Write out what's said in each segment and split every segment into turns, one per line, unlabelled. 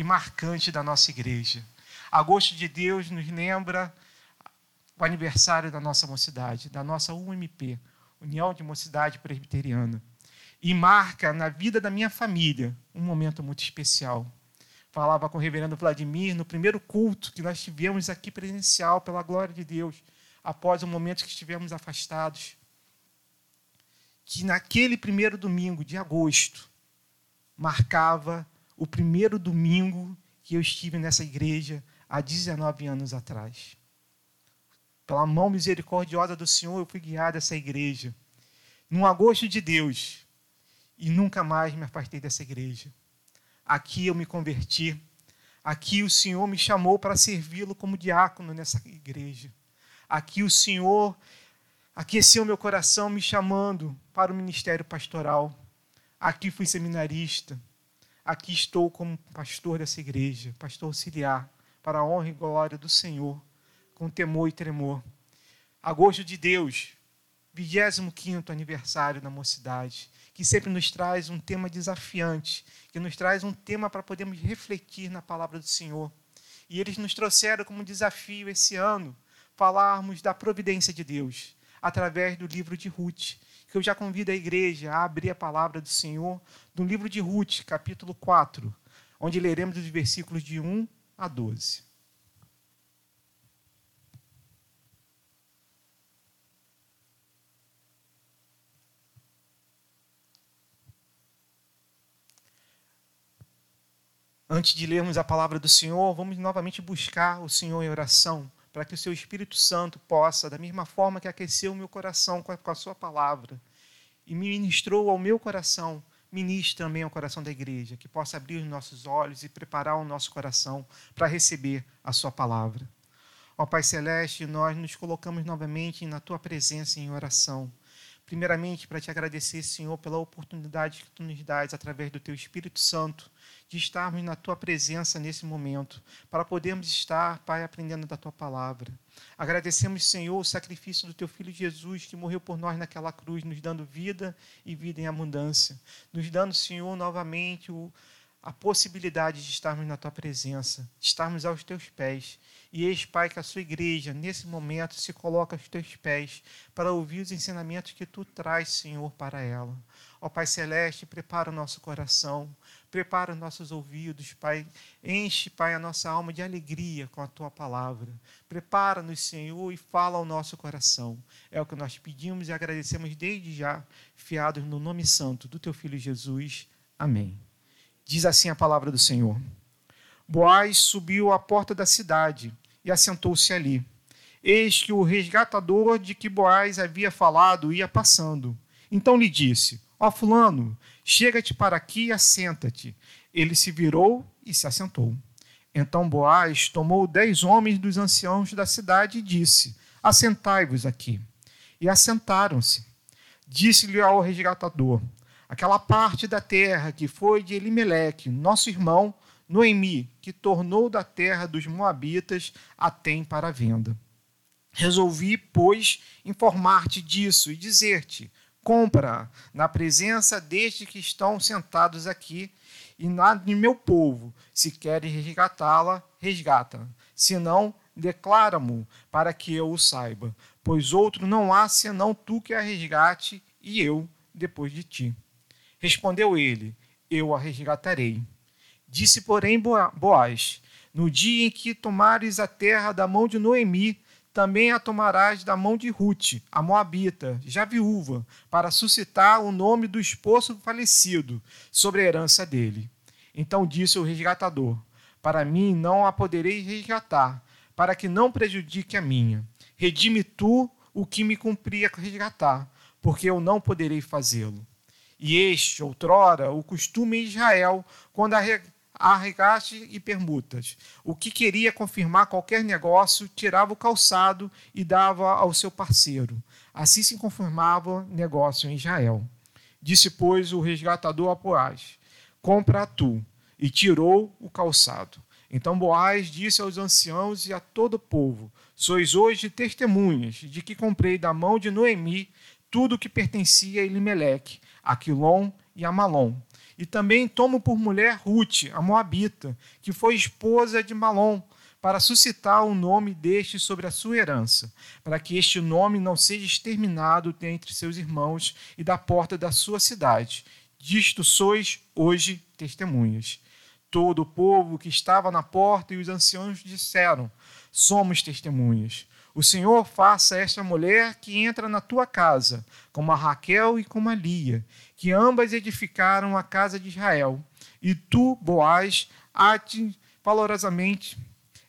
e marcante da nossa igreja. Agosto de Deus nos lembra o aniversário da nossa mocidade, da nossa UMP, União de Mocidade Presbiteriana. E marca na vida da minha família um momento muito especial. Falava com o reverendo Vladimir no primeiro culto que nós tivemos aqui presencial, pela glória de Deus, após o momento que estivemos afastados. Que naquele primeiro domingo de agosto marcava o primeiro domingo que eu estive nessa igreja há 19 anos atrás. Pela mão misericordiosa do Senhor, eu fui guiado a essa igreja. Num agosto de Deus. E nunca mais me afastei dessa igreja. Aqui eu me converti. Aqui o Senhor me chamou para servi-lo como diácono nessa igreja. Aqui o Senhor aqueceu meu coração me chamando para o ministério pastoral. Aqui fui seminarista. Aqui estou como pastor dessa igreja, pastor auxiliar, para a honra e glória do Senhor com temor e tremor. Agosto de Deus, 25 aniversário da mocidade, que sempre nos traz um tema desafiante, que nos traz um tema para podermos refletir na palavra do Senhor. E eles nos trouxeram como desafio esse ano falarmos da providência de Deus, através do livro de Ruth, que eu já convido a igreja a abrir a palavra do Senhor no livro de Ruth, capítulo 4, onde leremos os versículos de 1 a 12. Antes de lermos a palavra do Senhor, vamos novamente buscar o Senhor em oração, para que o seu Espírito Santo possa, da mesma forma que aqueceu o meu coração com a, com a sua palavra e me ministrou ao meu coração, ministre também ao coração da igreja, que possa abrir os nossos olhos e preparar o nosso coração para receber a sua palavra. Ó Pai Celeste, nós nos colocamos novamente na tua presença em oração. Primeiramente, para te agradecer, Senhor, pela oportunidade que tu nos dás através do teu Espírito Santo de estarmos na tua presença nesse momento, para podermos estar, Pai, aprendendo da tua palavra. Agradecemos, Senhor, o sacrifício do teu filho Jesus, que morreu por nós naquela cruz, nos dando vida e vida em abundância, nos dando, Senhor, novamente o, a possibilidade de estarmos na tua presença, de estarmos aos teus pés. E eis, Pai, que a sua igreja, nesse momento, se coloca aos teus pés para ouvir os ensinamentos que tu traz, Senhor, para ela. Ó Pai Celeste, prepara o nosso coração, prepara os nossos ouvidos, Pai. Enche, Pai, a nossa alma de alegria com a tua palavra. Prepara-nos, Senhor, e fala ao nosso coração. É o que nós pedimos e agradecemos desde já, fiados no nome santo do teu filho Jesus. Amém. Diz assim a palavra do Senhor. Boaz subiu à porta da cidade e assentou-se ali. Eis que o resgatador de que Boaz havia falado ia passando. Então lhe disse: Ó oh, Fulano, chega-te para aqui e assenta-te. Ele se virou e se assentou. Então Boaz tomou dez homens dos anciãos da cidade e disse: Assentai-vos aqui. E assentaram-se. Disse-lhe ao resgatador: Aquela parte da terra que foi de Elimeleque, nosso irmão, Noemi, que tornou da terra dos Moabitas, a tem para venda. Resolvi, pois, informar-te disso e dizer-te: compra na presença destes que estão sentados aqui e na de meu povo. Se queres resgatá-la, resgata. Se não, declara-mo para que eu o saiba, pois outro não há senão tu que a resgate e eu depois de ti. Respondeu ele: Eu a resgatarei. Disse, porém, Boaz: No dia em que tomares a terra da mão de Noemi, também a tomarás da mão de Ruth, a Moabita, já viúva, para suscitar o nome do esposo falecido sobre a herança dele. Então disse o resgatador: Para mim não a poderei resgatar, para que não prejudique a minha. Redime tu o que me cumpria resgatar, porque eu não poderei fazê-lo. E este, outrora, o costume em Israel, quando arregaste e permutas. O que queria confirmar qualquer negócio, tirava o calçado e dava ao seu parceiro. Assim se confirmava negócio em Israel. Disse, pois, o resgatador a Boaz: Compra tu. E tirou o calçado. Então Boaz disse aos anciãos e a todo o povo: Sois hoje testemunhas de que comprei da mão de Noemi tudo o que pertencia a Elimeleque, a Quilom e a Malom E também tomo por mulher Ruth, a Moabita, que foi esposa de Malom, para suscitar o nome deste sobre a sua herança, para que este nome não seja exterminado dentre seus irmãos e da porta da sua cidade. Disto sois hoje testemunhas. Todo o povo que estava na porta e os anciãos disseram: Somos testemunhas. O Senhor faça esta mulher que entra na tua casa, como a Raquel e como a Lia, que ambas edificaram a casa de Israel. E tu, Boaz, ate valorosamente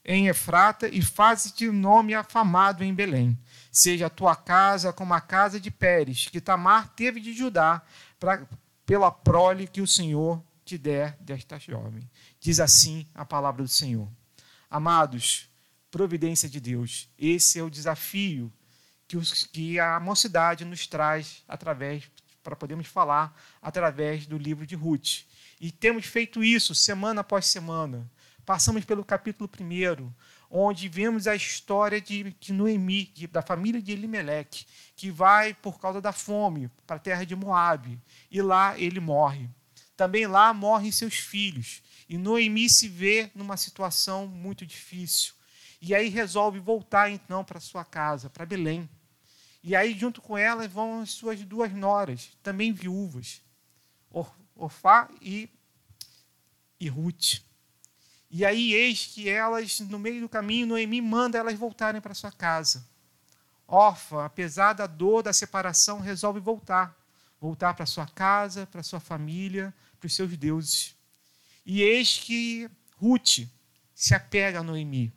em Efrata e faze-te nome afamado em Belém. Seja a tua casa como a casa de Pérez, que Tamar teve de Judá, pra, pela prole que o Senhor te der desta jovem. Diz assim a palavra do Senhor. Amados, providência de Deus. Esse é o desafio que, os, que a mocidade nos traz através, para podermos falar através do livro de Ruth. E temos feito isso semana após semana. Passamos pelo capítulo 1, onde vemos a história de, de Noemi, de, da família de Elimelec, que vai por causa da fome para a terra de Moabe, e lá ele morre. Também lá morrem seus filhos, e Noemi se vê numa situação muito difícil. E aí resolve voltar então para sua casa, para Belém. E aí, junto com ela, vão as suas duas noras, também viúvas, Orfá e, e Ruth. E aí, eis que elas, no meio do caminho, Noemi manda elas voltarem para sua casa. Órfã, apesar da dor da separação, resolve voltar. Voltar para sua casa, para sua família, para os seus deuses. E eis que Ruth se apega a Noemi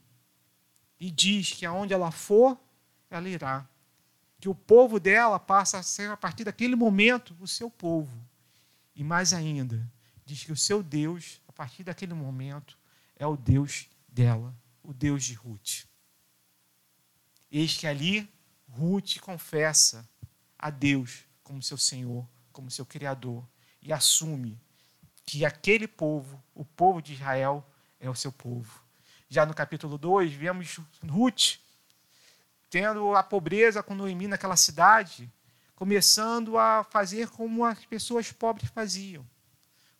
e diz que aonde ela for, ela irá. Que o povo dela passa a ser, a partir daquele momento, o seu povo. E mais ainda, diz que o seu Deus, a partir daquele momento, é o Deus dela, o Deus de Ruth. Eis que ali Ruth confessa a Deus como seu Senhor, como seu Criador, e assume que aquele povo, o povo de Israel, é o seu povo. Já no capítulo 2, vemos Ruth tendo a pobreza com Noemi naquela cidade, começando a fazer como as pessoas pobres faziam.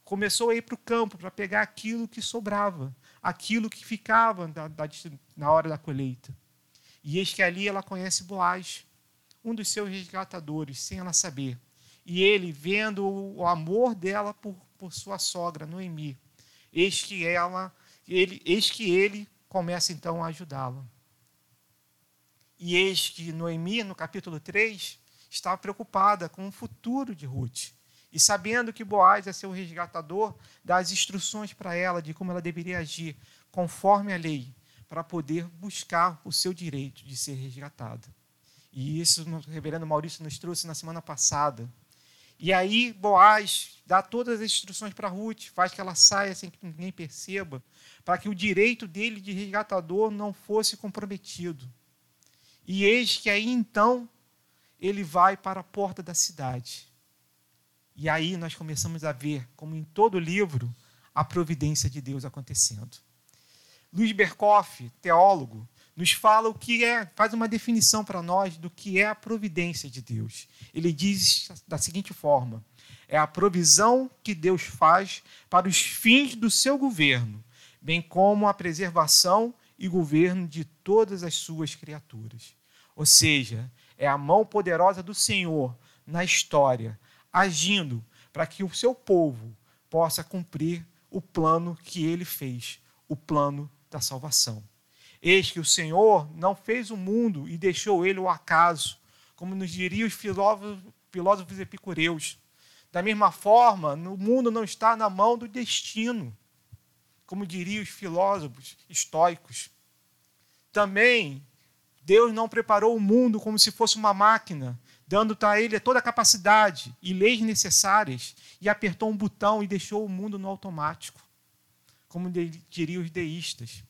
Começou a ir para o campo para pegar aquilo que sobrava, aquilo que ficava na hora da colheita. E eis que ali ela conhece Boaz, um dos seus resgatadores, sem ela saber. E ele, vendo o amor dela por, por sua sogra, Noemi, eis que ela ele, eis que ele começa então a ajudá-la. E eis que Noemi, no capítulo 3, estava preocupada com o futuro de Ruth. E sabendo que Boaz é seu resgatador, dá as instruções para ela de como ela deveria agir conforme a lei, para poder buscar o seu direito de ser resgatada. E isso o reverendo Maurício nos trouxe na semana passada. E aí Boaz dá todas as instruções para Ruth, faz que ela saia sem que ninguém perceba, para que o direito dele de resgatador não fosse comprometido. E eis que aí então ele vai para a porta da cidade. E aí nós começamos a ver, como em todo livro, a providência de Deus acontecendo. Luiz Berkoff, teólogo, nos fala o que é, faz uma definição para nós do que é a providência de Deus. Ele diz da seguinte forma: é a provisão que Deus faz para os fins do seu governo, bem como a preservação e governo de todas as suas criaturas. Ou seja, é a mão poderosa do Senhor na história, agindo para que o seu povo possa cumprir o plano que ele fez, o plano da salvação. Eis que o Senhor não fez o mundo e deixou ele o acaso, como nos diriam os filósofos, filósofos epicureus. Da mesma forma, o mundo não está na mão do destino como diriam os filósofos estoicos. Também, Deus não preparou o mundo como se fosse uma máquina, dando a ele toda a capacidade e leis necessárias, e apertou um botão e deixou o mundo no automático, como diriam os deístas.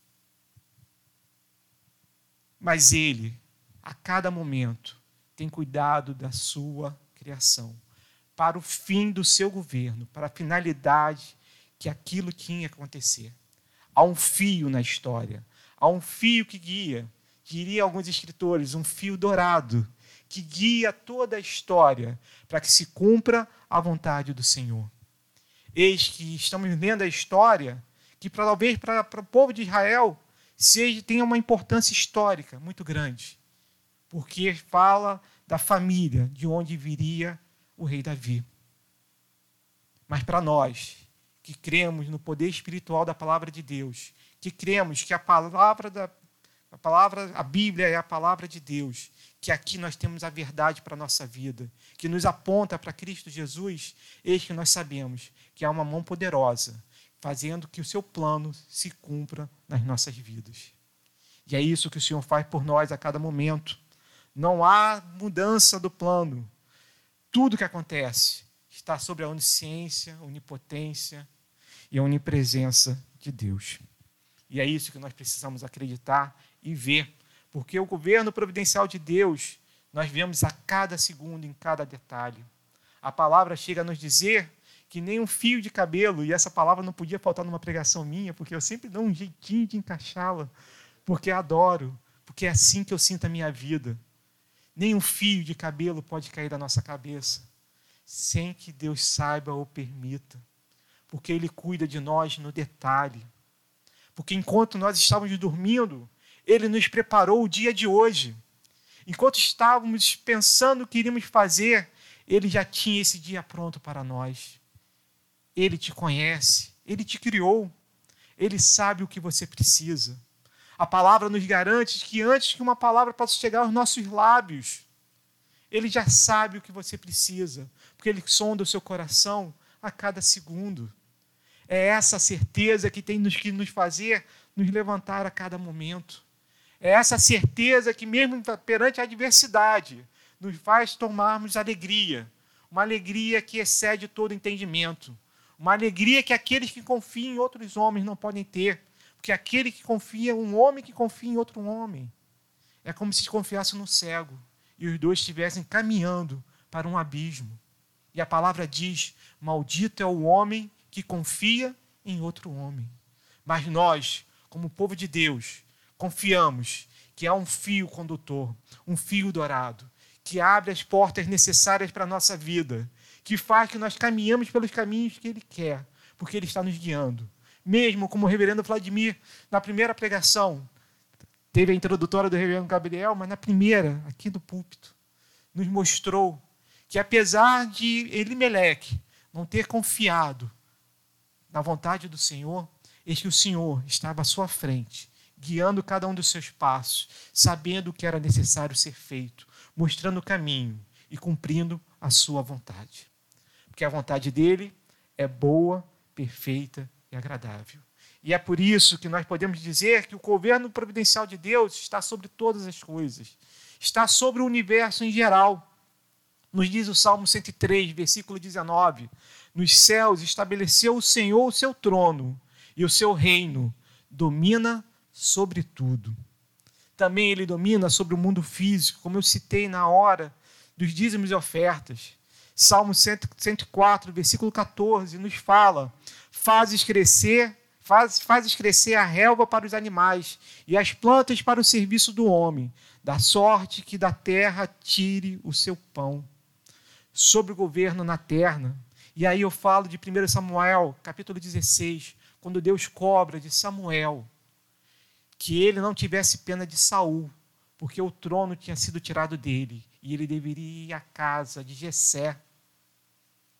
Mas ele, a cada momento, tem cuidado da sua criação, para o fim do seu governo, para a finalidade que aquilo tinha que acontecer. Há um fio na história, há um fio que guia, diriam alguns escritores, um fio dourado, que guia toda a história para que se cumpra a vontade do Senhor. eis que estamos lendo a história, que talvez para, para o povo de Israel seja, tenha uma importância histórica muito grande, porque fala da família de onde viria o rei Davi. Mas para nós, que cremos no poder espiritual da palavra de Deus, que cremos que a palavra da a palavra, a Bíblia é a palavra de Deus, que aqui nós temos a verdade para a nossa vida, que nos aponta para Cristo Jesus, eis que nós sabemos que há uma mão poderosa, fazendo que o seu plano se cumpra nas nossas vidas. E é isso que o Senhor faz por nós a cada momento. Não há mudança do plano. Tudo que acontece está sobre a onisciência, onipotência e a onipresença de Deus. E é isso que nós precisamos acreditar e ver. Porque o governo providencial de Deus, nós vemos a cada segundo, em cada detalhe. A palavra chega a nos dizer que nem um fio de cabelo, e essa palavra não podia faltar numa pregação minha, porque eu sempre dou um jeitinho de encaixá-la, porque adoro, porque é assim que eu sinto a minha vida. Nem um fio de cabelo pode cair da nossa cabeça, sem que Deus saiba ou permita, porque Ele cuida de nós no detalhe. Porque enquanto nós estávamos dormindo, ele nos preparou o dia de hoje. Enquanto estávamos pensando o que iríamos fazer, Ele já tinha esse dia pronto para nós. Ele te conhece, Ele te criou, Ele sabe o que você precisa. A palavra nos garante que antes que uma palavra possa chegar aos nossos lábios, Ele já sabe o que você precisa, porque Ele sonda o seu coração a cada segundo. É essa certeza que tem que nos fazer nos levantar a cada momento. É essa certeza que, mesmo perante a adversidade, nos faz tomarmos alegria. Uma alegria que excede todo entendimento. Uma alegria que aqueles que confiam em outros homens não podem ter. Porque aquele que confia, um homem que confia em outro homem, é como se confiasse no cego e os dois estivessem caminhando para um abismo. E a palavra diz: Maldito é o homem que confia em outro homem. Mas nós, como povo de Deus, confiamos que há um fio condutor, um fio dourado, que abre as portas necessárias para a nossa vida, que faz que nós caminhamos pelos caminhos que Ele quer, porque Ele está nos guiando. Mesmo como o reverendo Vladimir, na primeira pregação, teve a introdutória do reverendo Gabriel, mas na primeira, aqui do púlpito, nos mostrou que apesar de Elimeleque não ter confiado na vontade do Senhor, eis que o Senhor estava à sua frente guiando cada um dos seus passos, sabendo o que era necessário ser feito, mostrando o caminho e cumprindo a sua vontade. Porque a vontade dele é boa, perfeita e agradável. E é por isso que nós podemos dizer que o governo providencial de Deus está sobre todas as coisas, está sobre o universo em geral. Nos diz o Salmo 103, versículo 19: Nos céus estabeleceu o Senhor o seu trono, e o seu reino domina sobre tudo. Também ele domina sobre o mundo físico, como eu citei na hora dos dízimos e ofertas. Salmo 104, versículo 14, nos fala: fazes crescer, faz, fazes crescer a relva para os animais e as plantas para o serviço do homem, da sorte que da terra tire o seu pão. Sobre o governo na terra. E aí eu falo de 1 Samuel, capítulo 16, quando Deus cobra de Samuel que ele não tivesse pena de Saul, porque o trono tinha sido tirado dele e ele deveria ir à casa de Jessé,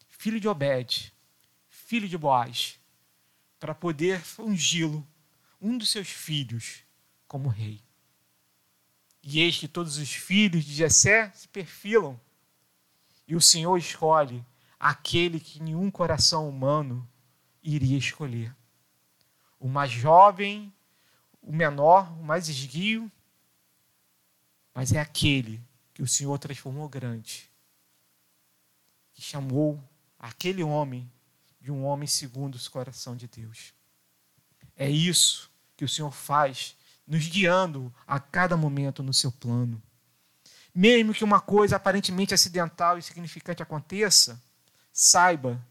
filho de Obed, filho de Boaz, para poder ungí-lo, um dos seus filhos, como rei. E eis que todos os filhos de Jessé se perfilam, e o Senhor escolhe aquele que nenhum coração humano iria escolher. O mais jovem o menor, o mais esguio, mas é aquele que o Senhor transformou grande, que chamou aquele homem de um homem segundo o coração de Deus. É isso que o Senhor faz, nos guiando a cada momento no seu plano. Mesmo que uma coisa aparentemente acidental e significante aconteça, saiba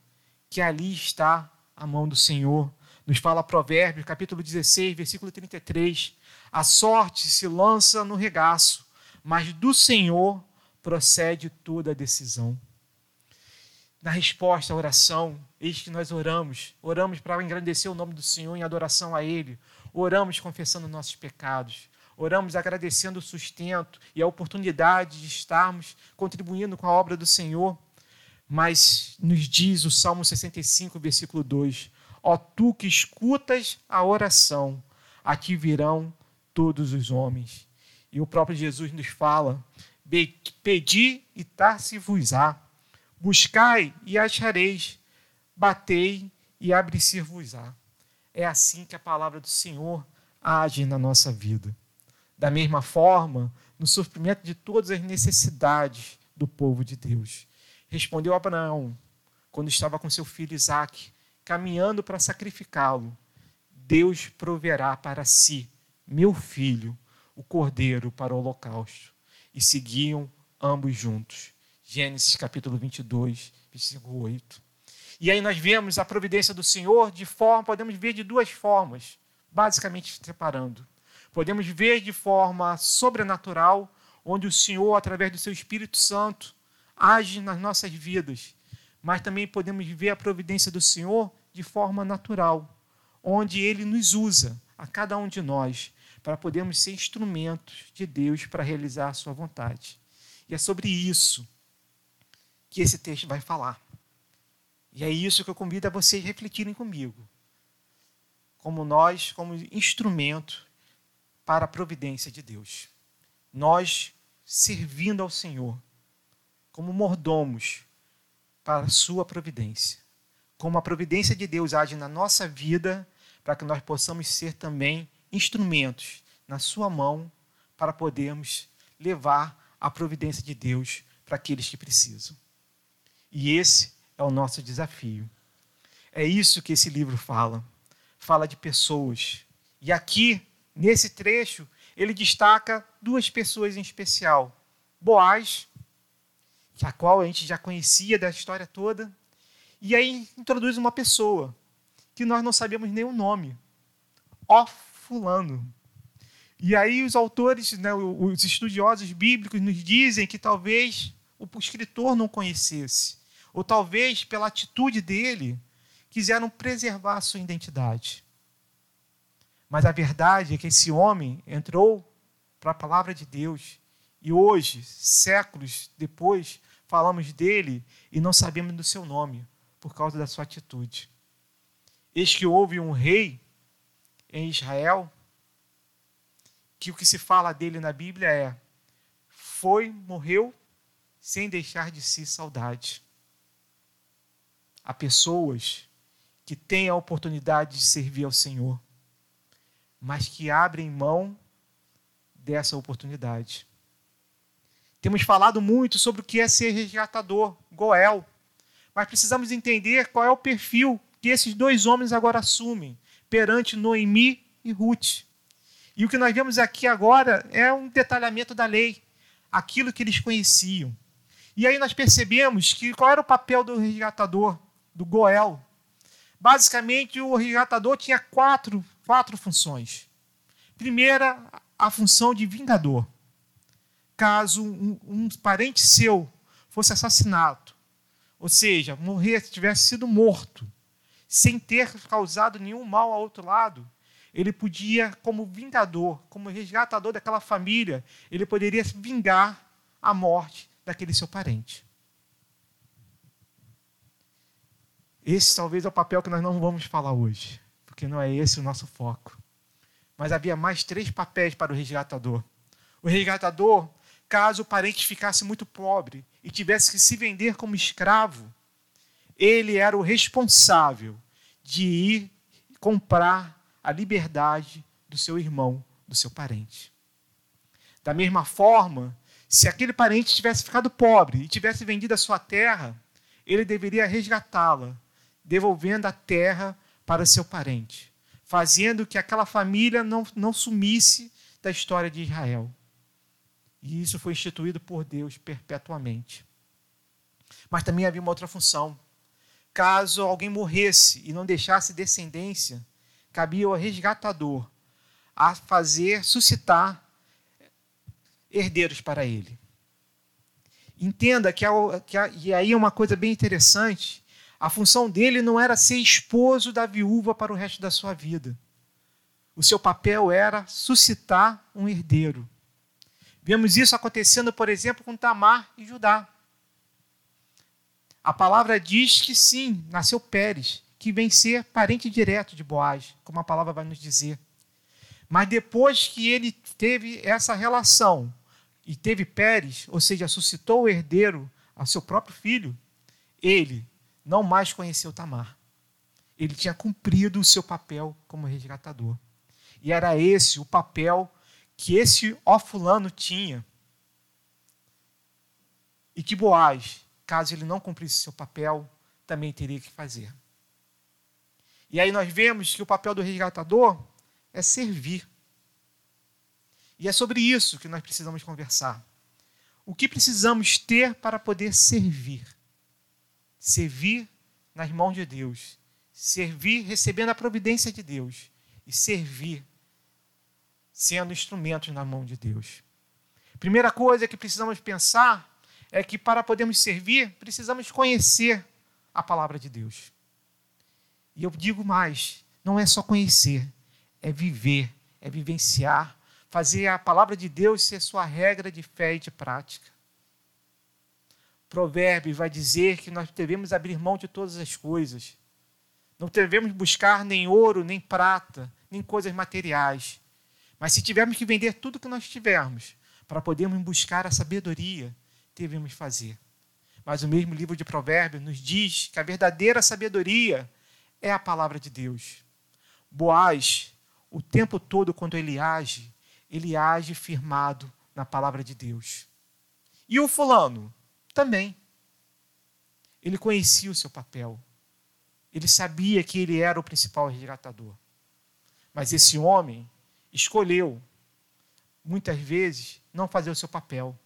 que ali está a mão do Senhor nos fala Provérbios, capítulo 16, versículo 33. A sorte se lança no regaço, mas do Senhor procede toda a decisão. na resposta à oração, eis que nós oramos. Oramos para engrandecer o nome do Senhor em adoração a Ele. Oramos confessando nossos pecados. Oramos agradecendo o sustento e a oportunidade de estarmos contribuindo com a obra do Senhor. Mas nos diz o Salmo 65, versículo 2: Ó tu que escutas a oração, a ti virão todos os homens. E o próprio Jesus nos fala: Pedi e dar-se-vos-á, buscai e achareis, batei e abre-se-vos-á. É assim que a palavra do Senhor age na nossa vida. Da mesma forma, no suprimento de todas as necessidades do povo de Deus. Respondeu Abraão, quando estava com seu filho Isaque, caminhando para sacrificá-lo: Deus proverá para si, meu filho, o cordeiro para o holocausto. E seguiam ambos juntos. Gênesis capítulo 22, versículo 8. E aí nós vemos a providência do Senhor de forma, podemos ver de duas formas, basicamente separando. Podemos ver de forma sobrenatural, onde o Senhor, através do seu Espírito Santo, age nas nossas vidas. Mas também podemos ver a providência do Senhor de forma natural, onde ele nos usa, a cada um de nós, para podermos ser instrumentos de Deus para realizar a sua vontade. E é sobre isso que esse texto vai falar. E é isso que eu convido a vocês refletirem comigo. Como nós, como instrumento para a providência de Deus. Nós servindo ao Senhor como mordomos para a sua providência. Como a providência de Deus age na nossa vida para que nós possamos ser também instrumentos na sua mão para podermos levar a providência de Deus para aqueles que precisam. E esse é o nosso desafio. É isso que esse livro fala. Fala de pessoas. E aqui, nesse trecho, ele destaca duas pessoas em especial: Boaz, a qual a gente já conhecia da história toda, e aí introduz uma pessoa que nós não sabemos nem o nome. Ó fulano. E aí os autores, né, os estudiosos bíblicos nos dizem que talvez o escritor não conhecesse ou talvez pela atitude dele, quiseram preservar a sua identidade. Mas a verdade é que esse homem entrou para a palavra de Deus e hoje, séculos depois, falamos dele e não sabemos do seu nome por causa da sua atitude. Eis que houve um rei em Israel que o que se fala dele na Bíblia é: foi, morreu sem deixar de si saudade a pessoas que têm a oportunidade de servir ao Senhor, mas que abrem mão dessa oportunidade. Temos falado muito sobre o que é ser resgatador, Goel, mas precisamos entender qual é o perfil que esses dois homens agora assumem perante Noemi e Ruth. E o que nós vemos aqui agora é um detalhamento da lei, aquilo que eles conheciam. E aí nós percebemos que qual era o papel do resgatador? do Goel. Basicamente, o resgatador tinha quatro, quatro funções. Primeira, a função de vingador. Caso um, um parente seu fosse assassinado, ou seja, morrer, tivesse sido morto, sem ter causado nenhum mal ao outro lado, ele podia, como vingador, como resgatador daquela família, ele poderia vingar a morte daquele seu parente. Esse talvez é o papel que nós não vamos falar hoje, porque não é esse o nosso foco. Mas havia mais três papéis para o resgatador. O resgatador, caso o parente ficasse muito pobre e tivesse que se vender como escravo, ele era o responsável de ir comprar a liberdade do seu irmão, do seu parente. Da mesma forma, se aquele parente tivesse ficado pobre e tivesse vendido a sua terra, ele deveria resgatá-la devolvendo a terra para seu parente, fazendo que aquela família não, não sumisse da história de Israel. E isso foi instituído por Deus perpetuamente. Mas também havia uma outra função. Caso alguém morresse e não deixasse descendência, cabia ao resgatador a fazer suscitar herdeiros para ele. Entenda que, que e aí é uma coisa bem interessante. A função dele não era ser esposo da viúva para o resto da sua vida. O seu papel era suscitar um herdeiro. Vemos isso acontecendo, por exemplo, com Tamar e Judá. A palavra diz que sim, nasceu Pérez, que vem ser parente direto de Boaz, como a palavra vai nos dizer. Mas depois que ele teve essa relação e teve Pérez, ou seja, suscitou o herdeiro a seu próprio filho, ele não mais conheceu Tamar. Ele tinha cumprido o seu papel como resgatador. E era esse o papel que esse ó fulano tinha. E que Boaz, caso ele não cumprisse seu papel, também teria que fazer. E aí nós vemos que o papel do resgatador é servir. E é sobre isso que nós precisamos conversar. O que precisamos ter para poder servir? Servir nas mãos de Deus. Servir recebendo a providência de Deus. E servir sendo instrumentos na mão de Deus. Primeira coisa que precisamos pensar é que para podermos servir, precisamos conhecer a palavra de Deus. E eu digo mais: não é só conhecer, é viver, é vivenciar, fazer a palavra de Deus ser sua regra de fé e de prática. Provérbio vai dizer que nós devemos abrir mão de todas as coisas. Não devemos buscar nem ouro, nem prata, nem coisas materiais, mas se tivermos que vender tudo que nós tivermos para podermos buscar a sabedoria, devemos fazer. Mas o mesmo livro de Provérbios nos diz que a verdadeira sabedoria é a palavra de Deus. Boaz, o tempo todo, quando ele age, ele age firmado na palavra de Deus. E o fulano também. Ele conhecia o seu papel. Ele sabia que ele era o principal resgatador. Mas esse homem, escolheu, muitas vezes, não fazer o seu papel.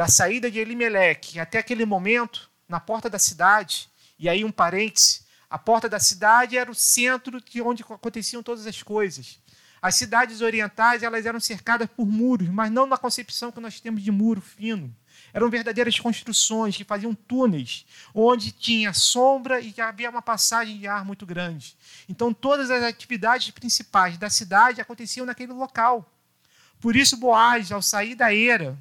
Da saída de Elimeleque até aquele momento, na porta da cidade, e aí um parêntese, a porta da cidade era o centro de onde aconteciam todas as coisas. As cidades orientais elas eram cercadas por muros, mas não na concepção que nós temos de muro fino. Eram verdadeiras construções que faziam túneis, onde tinha sombra e havia uma passagem de ar muito grande. Então, todas as atividades principais da cidade aconteciam naquele local. Por isso, Boaz, ao sair da era,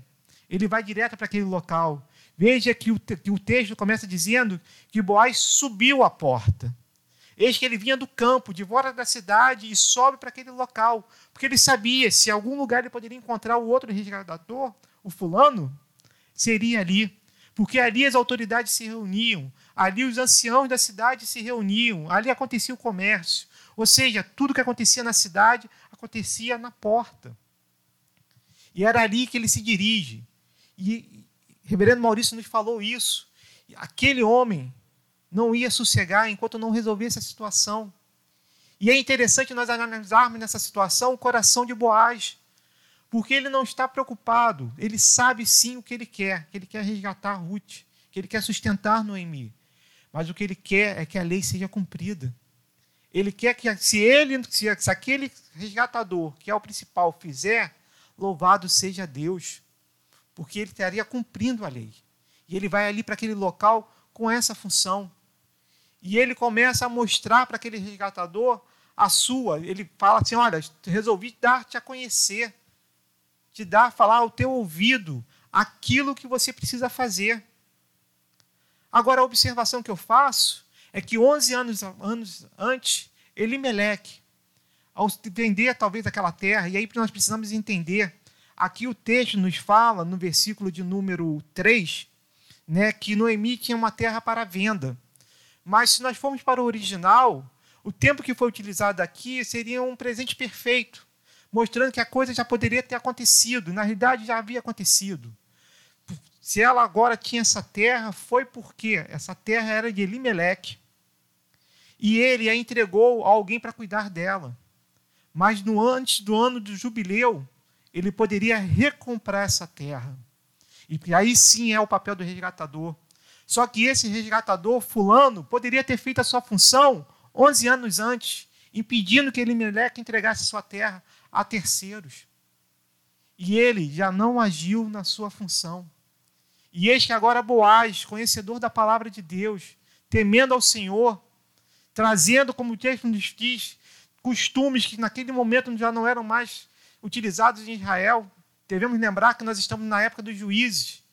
ele vai direto para aquele local. Veja que o, que o texto começa dizendo que Boaz subiu a porta. Eis que ele vinha do campo, de fora da cidade, e sobe para aquele local. Porque ele sabia, se em algum lugar ele poderia encontrar o outro resgatador, o fulano, seria ali. Porque ali as autoridades se reuniam, ali os anciãos da cidade se reuniam, ali acontecia o comércio. Ou seja, tudo que acontecia na cidade acontecia na porta. E era ali que ele se dirige. E Reverendo Maurício nos falou isso. Aquele homem não ia sossegar enquanto não resolvesse a situação. E é interessante nós analisarmos nessa situação o coração de Boaz. Porque ele não está preocupado, ele sabe sim o que ele quer, que ele quer resgatar Ruth, que ele quer sustentar Noemi. Mas o que ele quer é que a lei seja cumprida. Ele quer que, se ele, se, aquele resgatador, que é o principal, fizer, louvado seja Deus, porque ele estaria cumprindo a lei. E ele vai ali para aquele local com essa função. E ele começa a mostrar para aquele resgatador a sua. Ele fala assim: Olha, resolvi dar-te a conhecer te dar, falar ao teu ouvido aquilo que você precisa fazer. Agora, a observação que eu faço é que 11 anos, anos antes, Elimeleque, ao vender talvez aquela terra, e aí nós precisamos entender, aqui o texto nos fala, no versículo de número 3, né, que Noemi tinha uma terra para venda. Mas se nós formos para o original, o tempo que foi utilizado aqui seria um presente perfeito mostrando que a coisa já poderia ter acontecido, na realidade já havia acontecido. Se ela agora tinha essa terra, foi porque essa terra era de Elimeleque. E ele a entregou a alguém para cuidar dela. Mas no antes do ano do jubileu, ele poderia recomprar essa terra. E aí sim é o papel do resgatador. Só que esse resgatador, fulano, poderia ter feito a sua função 11 anos antes, impedindo que Elimeleque entregasse sua terra a terceiros. E ele já não agiu na sua função. E eis que agora Boaz, conhecedor da palavra de Deus, temendo ao Senhor, trazendo, como o texto nos diz, costumes que naquele momento já não eram mais utilizados em Israel. Devemos lembrar que nós estamos na época dos juízes,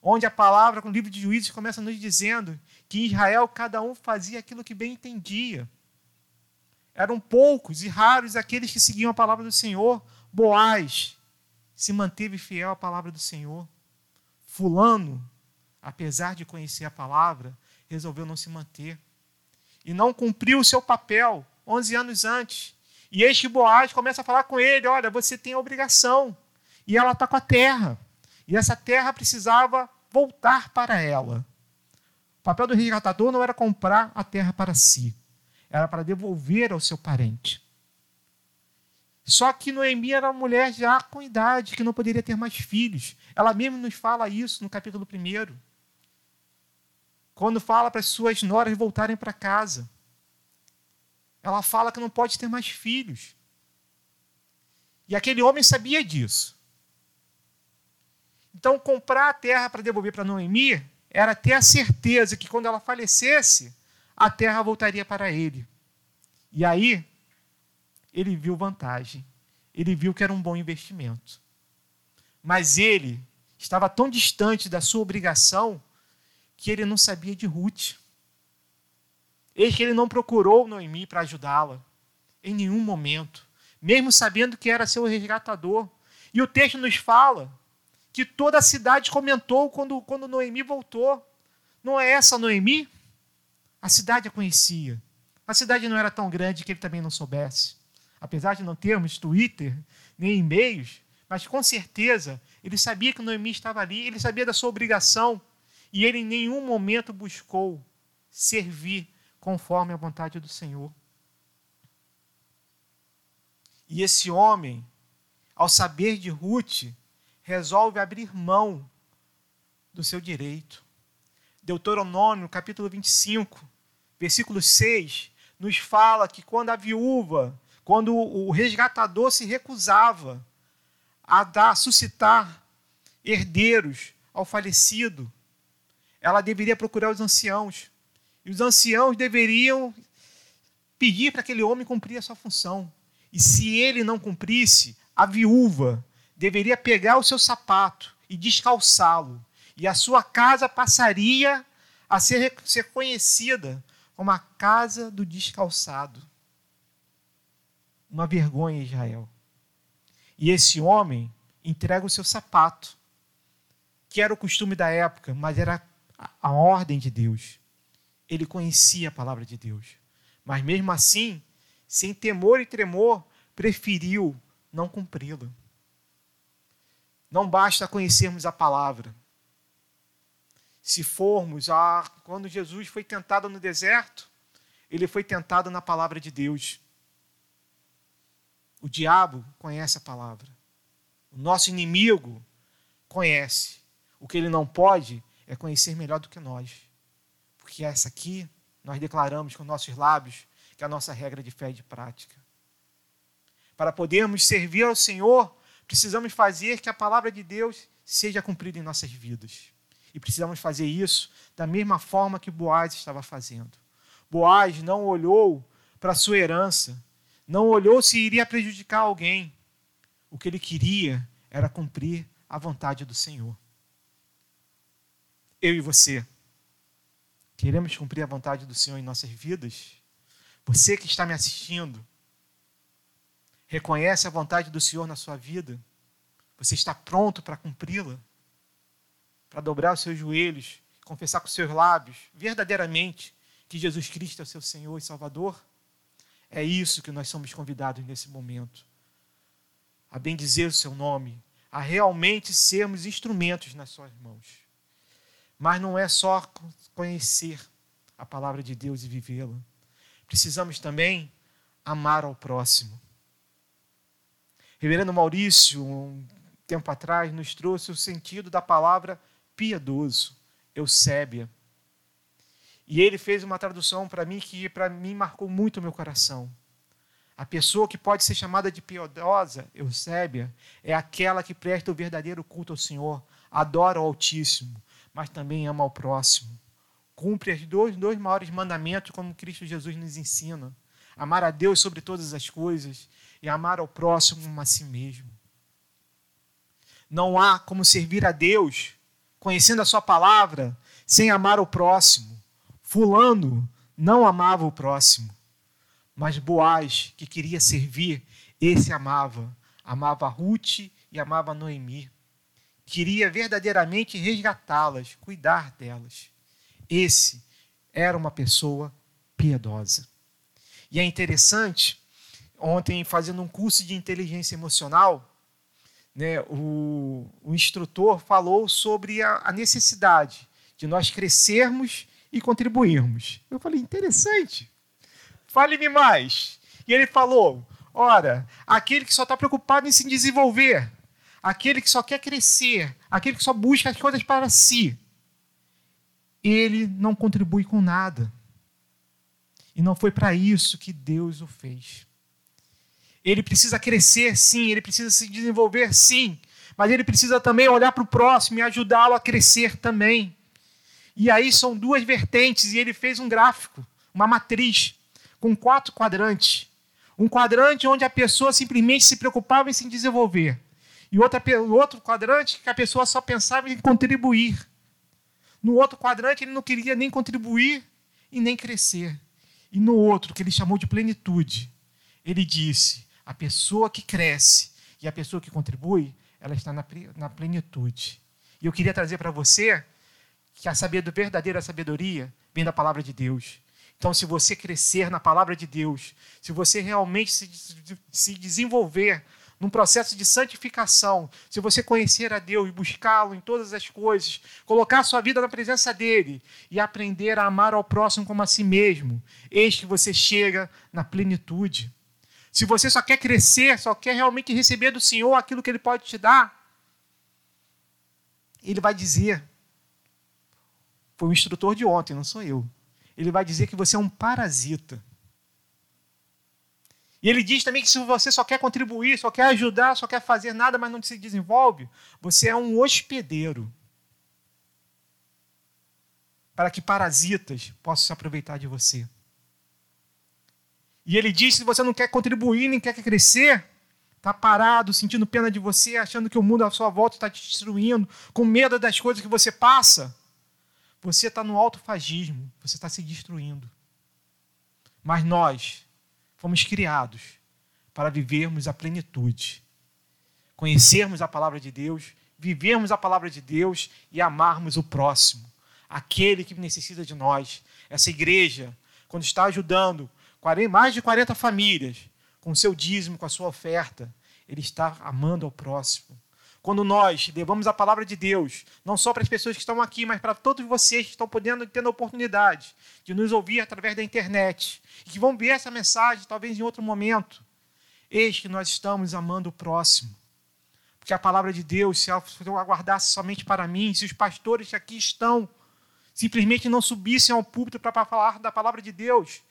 onde a palavra, com o livro de juízes, começa nos dizendo que em Israel cada um fazia aquilo que bem entendia. Eram poucos e raros aqueles que seguiam a palavra do Senhor. Boaz se manteve fiel à palavra do Senhor. Fulano, apesar de conhecer a palavra, resolveu não se manter. E não cumpriu o seu papel 11 anos antes. E eis que Boaz começa a falar com ele: Olha, você tem a obrigação. E ela está com a terra. E essa terra precisava voltar para ela. O papel do resgatador não era comprar a terra para si, era para devolver ao seu parente. Só que Noemi era uma mulher já com idade, que não poderia ter mais filhos. Ela mesma nos fala isso no capítulo 1. Quando fala para as suas noras voltarem para casa. Ela fala que não pode ter mais filhos. E aquele homem sabia disso. Então, comprar a terra para devolver para Noemi era ter a certeza que quando ela falecesse, a terra voltaria para ele. E aí, ele viu vantagem. Ele viu que era um bom investimento. Mas ele estava tão distante da sua obrigação que ele não sabia de Ruth. Eis que ele não procurou Noemi para ajudá-la em nenhum momento, mesmo sabendo que era seu resgatador. E o texto nos fala que toda a cidade comentou quando, quando Noemi voltou. Não é essa Noemi? A cidade a conhecia. A cidade não era tão grande que ele também não soubesse apesar de não termos Twitter nem e-mails, mas com certeza ele sabia que Noemi estava ali, ele sabia da sua obrigação e ele em nenhum momento buscou servir conforme a vontade do Senhor. E esse homem, ao saber de Ruth, resolve abrir mão do seu direito. Deuteronômio, capítulo 25, versículo 6, nos fala que quando a viúva quando o resgatador se recusava a dar, suscitar herdeiros ao falecido, ela deveria procurar os anciãos. E os anciãos deveriam pedir para aquele homem cumprir a sua função. E se ele não cumprisse, a viúva deveria pegar o seu sapato e descalçá-lo. E a sua casa passaria a ser, ser conhecida como a casa do descalçado uma vergonha Israel. E esse homem entrega o seu sapato, que era o costume da época, mas era a ordem de Deus. Ele conhecia a palavra de Deus. Mas mesmo assim, sem temor e tremor, preferiu não cumpri-la. Não basta conhecermos a palavra. Se formos a quando Jesus foi tentado no deserto, ele foi tentado na palavra de Deus. O diabo conhece a palavra. O nosso inimigo conhece. O que ele não pode é conhecer melhor do que nós. Porque essa aqui nós declaramos com nossos lábios que é a nossa regra de fé e de prática. Para podermos servir ao Senhor, precisamos fazer que a palavra de Deus seja cumprida em nossas vidas. E precisamos fazer isso da mesma forma que Boaz estava fazendo. Boaz não olhou para a sua herança, não olhou se iria prejudicar alguém. O que ele queria era cumprir a vontade do Senhor. Eu e você, queremos cumprir a vontade do Senhor em nossas vidas? Você que está me assistindo, reconhece a vontade do Senhor na sua vida? Você está pronto para cumpri-la? Para dobrar os seus joelhos, confessar com os seus lábios, verdadeiramente, que Jesus Cristo é o seu Senhor e Salvador? É isso que nós somos convidados nesse momento. A bendizer o seu nome, a realmente sermos instrumentos nas suas mãos. Mas não é só conhecer a palavra de Deus e vivê-la. Precisamos também amar ao próximo. Reverendo Maurício, um tempo atrás, nos trouxe o sentido da palavra piedoso, eusébia. E ele fez uma tradução para mim que para mim marcou muito o meu coração. A pessoa que pode ser chamada de piedosa, Eusébia, é aquela que presta o verdadeiro culto ao Senhor, adora o Altíssimo, mas também ama ao próximo. Cumpre os dois, dois maiores mandamentos, como Cristo Jesus nos ensina: amar a Deus sobre todas as coisas e amar ao próximo a si mesmo. Não há como servir a Deus, conhecendo a Sua palavra, sem amar o próximo. Fulano não amava o próximo, mas Boaz, que queria servir, esse amava. Amava Ruth e amava Noemi. Queria verdadeiramente resgatá-las, cuidar delas. Esse era uma pessoa piedosa. E é interessante, ontem fazendo um curso de inteligência emocional, né, o, o instrutor falou sobre a, a necessidade de nós crescermos e contribuirmos. Eu falei, interessante. Fale-me mais. E ele falou: ora, aquele que só está preocupado em se desenvolver, aquele que só quer crescer, aquele que só busca as coisas para si, ele não contribui com nada. E não foi para isso que Deus o fez. Ele precisa crescer, sim, ele precisa se desenvolver, sim, mas ele precisa também olhar para o próximo e ajudá-lo a crescer também. E aí são duas vertentes, e ele fez um gráfico, uma matriz, com quatro quadrantes. Um quadrante onde a pessoa simplesmente se preocupava em se desenvolver. E outra, outro quadrante que a pessoa só pensava em contribuir. No outro quadrante, ele não queria nem contribuir e nem crescer. E no outro, que ele chamou de plenitude, ele disse: a pessoa que cresce e a pessoa que contribui, ela está na plenitude. E eu queria trazer para você que a sabedoria, verdadeira sabedoria vem da palavra de Deus. Então, se você crescer na palavra de Deus, se você realmente se, se desenvolver num processo de santificação, se você conhecer a Deus, buscá-lo em todas as coisas, colocar sua vida na presença dele e aprender a amar ao próximo como a si mesmo, eis que você chega na plenitude. Se você só quer crescer, só quer realmente receber do Senhor aquilo que ele pode te dar, ele vai dizer: foi o instrutor de ontem, não sou eu. Ele vai dizer que você é um parasita. E ele diz também que se você só quer contribuir, só quer ajudar, só quer fazer nada, mas não se desenvolve, você é um hospedeiro. Para que parasitas possam se aproveitar de você. E ele diz se você não quer contribuir, nem quer crescer, está parado, sentindo pena de você, achando que o mundo à sua volta está te destruindo, com medo das coisas que você passa, você está no autofagismo, você está se destruindo. Mas nós fomos criados para vivermos a plenitude, conhecermos a palavra de Deus, vivermos a palavra de Deus e amarmos o próximo, aquele que necessita de nós. Essa igreja, quando está ajudando mais de 40 famílias com o seu dízimo, com a sua oferta, ele está amando ao próximo. Quando nós levamos a palavra de Deus, não só para as pessoas que estão aqui, mas para todos vocês que estão podendo tendo a oportunidade de nos ouvir através da internet e que vão ver essa mensagem talvez em outro momento, eis que nós estamos amando o próximo. Porque a palavra de Deus, se eu aguardasse somente para mim, se os pastores que aqui estão simplesmente não subissem ao púlpito para falar da palavra de Deus,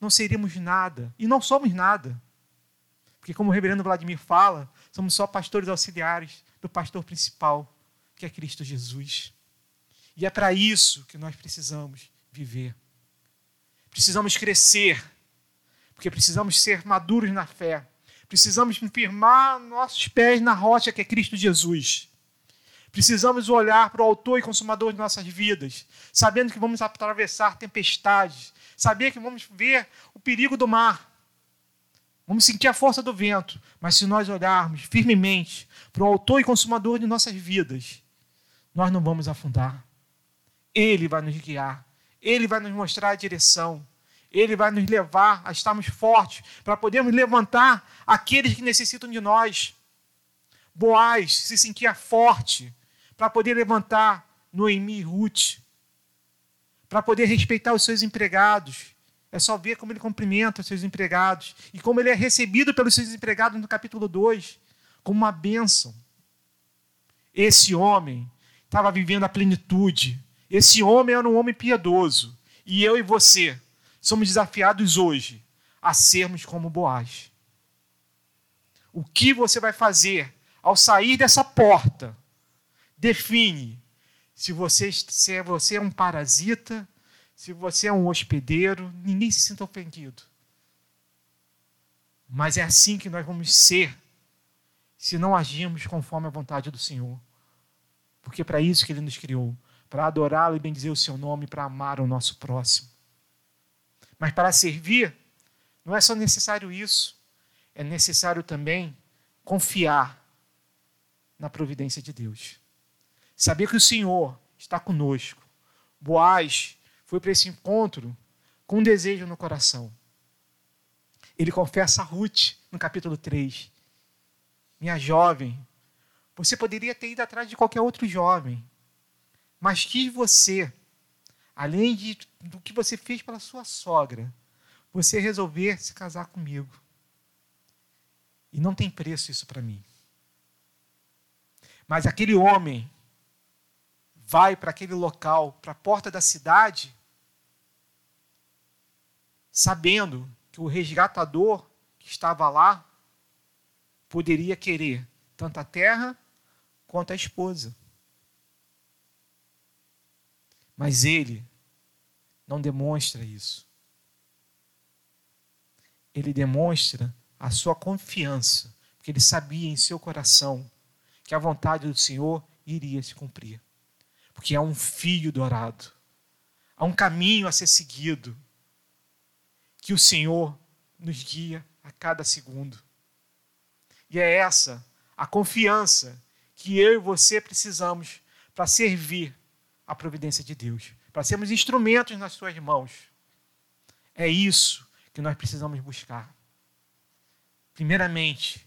não seríamos nada. E não somos nada. Porque, como o reverendo Vladimir fala, somos só pastores auxiliares do pastor principal, que é Cristo Jesus. E é para isso que nós precisamos viver. Precisamos crescer, porque precisamos ser maduros na fé. Precisamos firmar nossos pés na rocha que é Cristo Jesus. Precisamos olhar para o autor e consumador de nossas vidas, sabendo que vamos atravessar tempestades, saber que vamos ver o perigo do mar, Vamos sentir a força do vento, mas se nós olharmos firmemente para o autor e consumador de nossas vidas, nós não vamos afundar. Ele vai nos guiar, ele vai nos mostrar a direção, ele vai nos levar a estarmos fortes para podermos levantar aqueles que necessitam de nós. Boaz se sentia forte para poder levantar Noemi e Ruth, para poder respeitar os seus empregados, é só ver como ele cumprimenta os seus empregados e como ele é recebido pelos seus empregados no capítulo 2, como uma bênção. Esse homem estava vivendo a plenitude. Esse homem era um homem piedoso. E eu e você somos desafiados hoje a sermos como Boaz. O que você vai fazer ao sair dessa porta define se você, se você é um parasita, se você é um hospedeiro, ninguém se sinta ofendido. Mas é assim que nós vamos ser se não agirmos conforme a vontade do Senhor. Porque é para isso que Ele nos criou para adorá-lo e bendizer o seu nome, para amar o nosso próximo. Mas para servir, não é só necessário isso, é necessário também confiar na providência de Deus. Saber que o Senhor está conosco. Boaz foi para esse encontro com um desejo no coração. Ele confessa a Ruth no capítulo 3. Minha jovem, você poderia ter ido atrás de qualquer outro jovem, mas quis você, além de, do que você fez pela sua sogra, você resolver se casar comigo. E não tem preço isso para mim. Mas aquele homem vai para aquele local, para a porta da cidade, sabendo que o resgatador que estava lá poderia querer tanto a terra quanto a esposa. Mas ele não demonstra isso. Ele demonstra a sua confiança, porque ele sabia em seu coração que a vontade do Senhor iria se cumprir. Porque há um fio dourado, há um caminho a ser seguido, que o Senhor nos guia a cada segundo. E é essa a confiança que eu e você precisamos para servir a providência de Deus, para sermos instrumentos nas suas mãos. É isso que nós precisamos buscar. Primeiramente,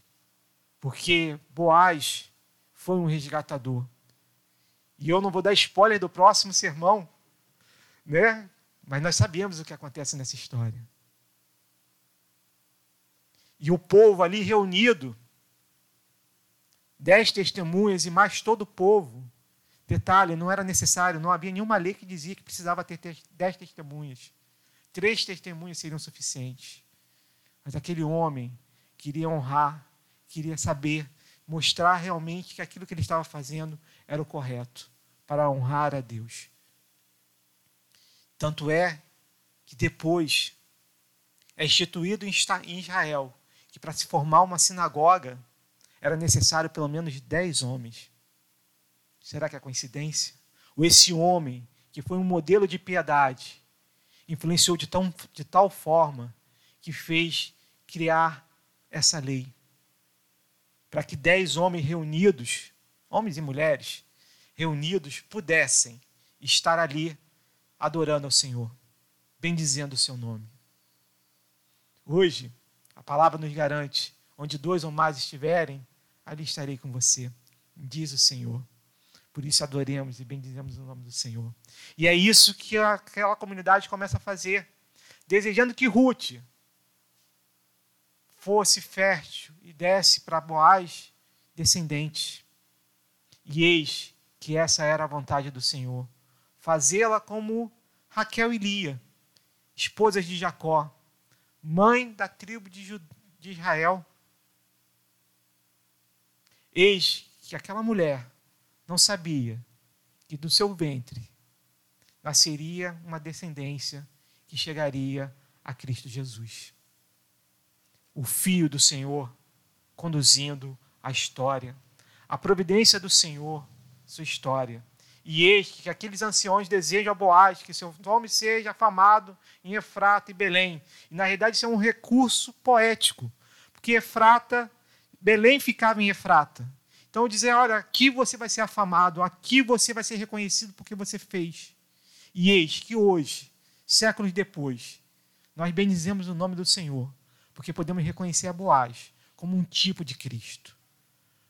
porque Boaz foi um resgatador. E eu não vou dar spoiler do próximo sermão, né? Mas nós sabemos o que acontece nessa história. E o povo ali reunido, dez testemunhas e mais todo o povo, Detalhe, não era necessário, não havia nenhuma lei que dizia que precisava ter dez testemunhas. Três testemunhas seriam suficientes. Mas aquele homem queria honrar, queria saber, mostrar realmente que aquilo que ele estava fazendo era o correto, para honrar a Deus. Tanto é que depois é instituído em Israel que para se formar uma sinagoga era necessário pelo menos dez homens. Será que é coincidência? Ou esse homem, que foi um modelo de piedade, influenciou de, tão, de tal forma que fez criar essa lei? Para que dez homens reunidos, homens e mulheres, reunidos, pudessem estar ali adorando ao Senhor, bendizendo o seu nome. Hoje, a palavra nos garante: onde dois ou mais estiverem, ali estarei com você, diz o Senhor. Por isso adoremos e bendizemos o nome do Senhor. E é isso que aquela comunidade começa a fazer, desejando que Ruth fosse fértil e desse para Boaz descendente. E eis que essa era a vontade do Senhor, fazê-la como Raquel e Lia, esposas de Jacó, mãe da tribo de Israel. Eis que aquela mulher não sabia que do seu ventre nasceria uma descendência que chegaria a Cristo Jesus. O fio do Senhor conduzindo a história, a providência do Senhor, sua história. E eis que aqueles anciões desejam a Boaz que seu nome seja afamado em Efrata e Belém. E na realidade isso é um recurso poético, porque Efrata, Belém ficava em Efrata. Então dizer, olha, aqui você vai ser afamado, aqui você vai ser reconhecido porque você fez. E eis que hoje, séculos depois, nós bendizemos o nome do Senhor, porque podemos reconhecer a Boaz como um tipo de Cristo.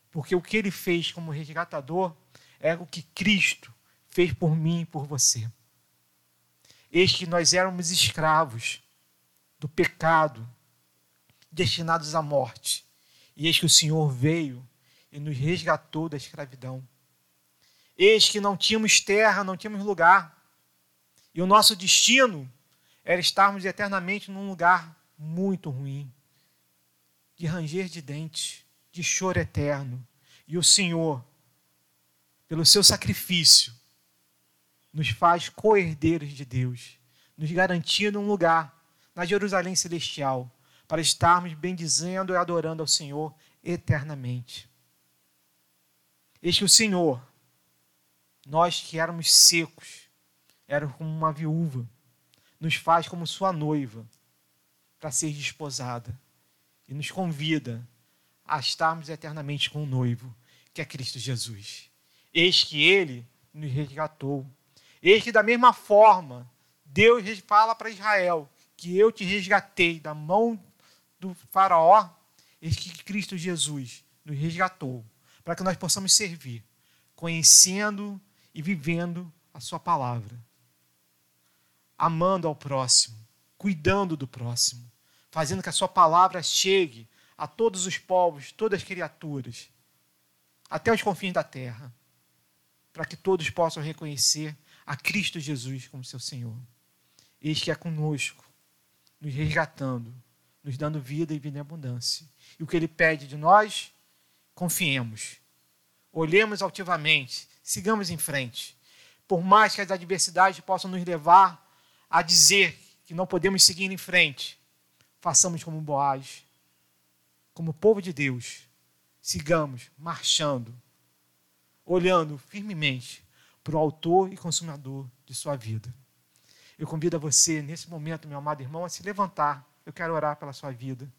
Porque o que ele fez como resgatador é o que Cristo fez por mim e por você. Eis que nós éramos escravos do pecado, destinados à morte. E eis que o Senhor veio e nos resgatou da escravidão. Eis que não tínhamos terra, não tínhamos lugar. E o nosso destino era estarmos eternamente num lugar muito ruim, de ranger de dentes, de choro eterno. E o Senhor, pelo seu sacrifício, nos faz co-herdeiros de Deus, nos garantindo um lugar na Jerusalém celestial para estarmos bendizendo e adorando ao Senhor eternamente. Eis que o Senhor, nós que éramos secos, éramos como uma viúva, nos faz como sua noiva para ser desposada e nos convida a estarmos eternamente com o noivo, que é Cristo Jesus. Eis que ele nos resgatou. Eis que, da mesma forma, Deus fala para Israel que eu te resgatei da mão do Faraó. Eis que Cristo Jesus nos resgatou para que nós possamos servir, conhecendo e vivendo a Sua palavra, amando ao próximo, cuidando do próximo, fazendo que a Sua palavra chegue a todos os povos, todas as criaturas, até os confins da terra, para que todos possam reconhecer a Cristo Jesus como seu Senhor. Eis que é conosco, nos resgatando, nos dando vida e vida em abundância. E o que Ele pede de nós, confiemos, olhemos altivamente, sigamos em frente. Por mais que as adversidades possam nos levar a dizer que não podemos seguir em frente, façamos como Boaz, como povo de Deus, sigamos marchando, olhando firmemente para o autor e consumador de sua vida. Eu convido a você, nesse momento, meu amado irmão, a se levantar. Eu quero orar pela sua vida.